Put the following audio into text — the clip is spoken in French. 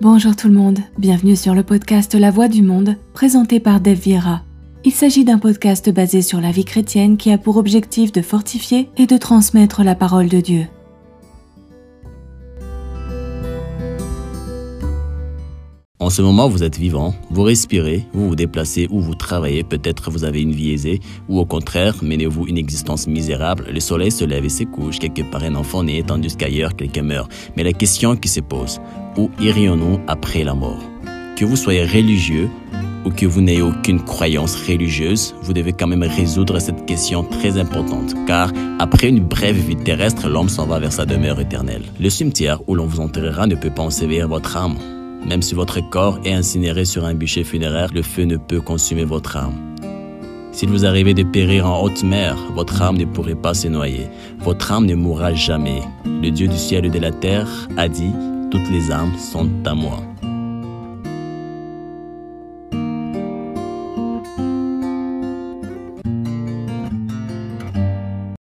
Bonjour tout le monde, bienvenue sur le podcast La Voix du Monde, présenté par Dev Vieira. Il s'agit d'un podcast basé sur la vie chrétienne qui a pour objectif de fortifier et de transmettre la parole de Dieu. En ce moment, vous êtes vivant, vous respirez, vous vous déplacez ou vous travaillez, peut-être vous avez une vie aisée, ou au contraire, menez-vous une existence misérable, le soleil se lève et se couche, quelque part un enfant naît, tandis qu'ailleurs quelqu'un meurt. Mais la question qui se pose, où irions-nous après la mort? Que vous soyez religieux ou que vous n'ayez aucune croyance religieuse, vous devez quand même résoudre cette question très importante, car après une brève vie terrestre, l'homme s'en va vers sa demeure éternelle. Le cimetière où l'on vous enterrera ne peut pas ensevelir votre âme. Même si votre corps est incinéré sur un bûcher funéraire, le feu ne peut consumer votre âme. S'il vous arrivait de périr en haute mer, votre âme ne pourrait pas se noyer. Votre âme ne mourra jamais. Le Dieu du ciel et de la terre a dit, toutes les âmes sont à moi.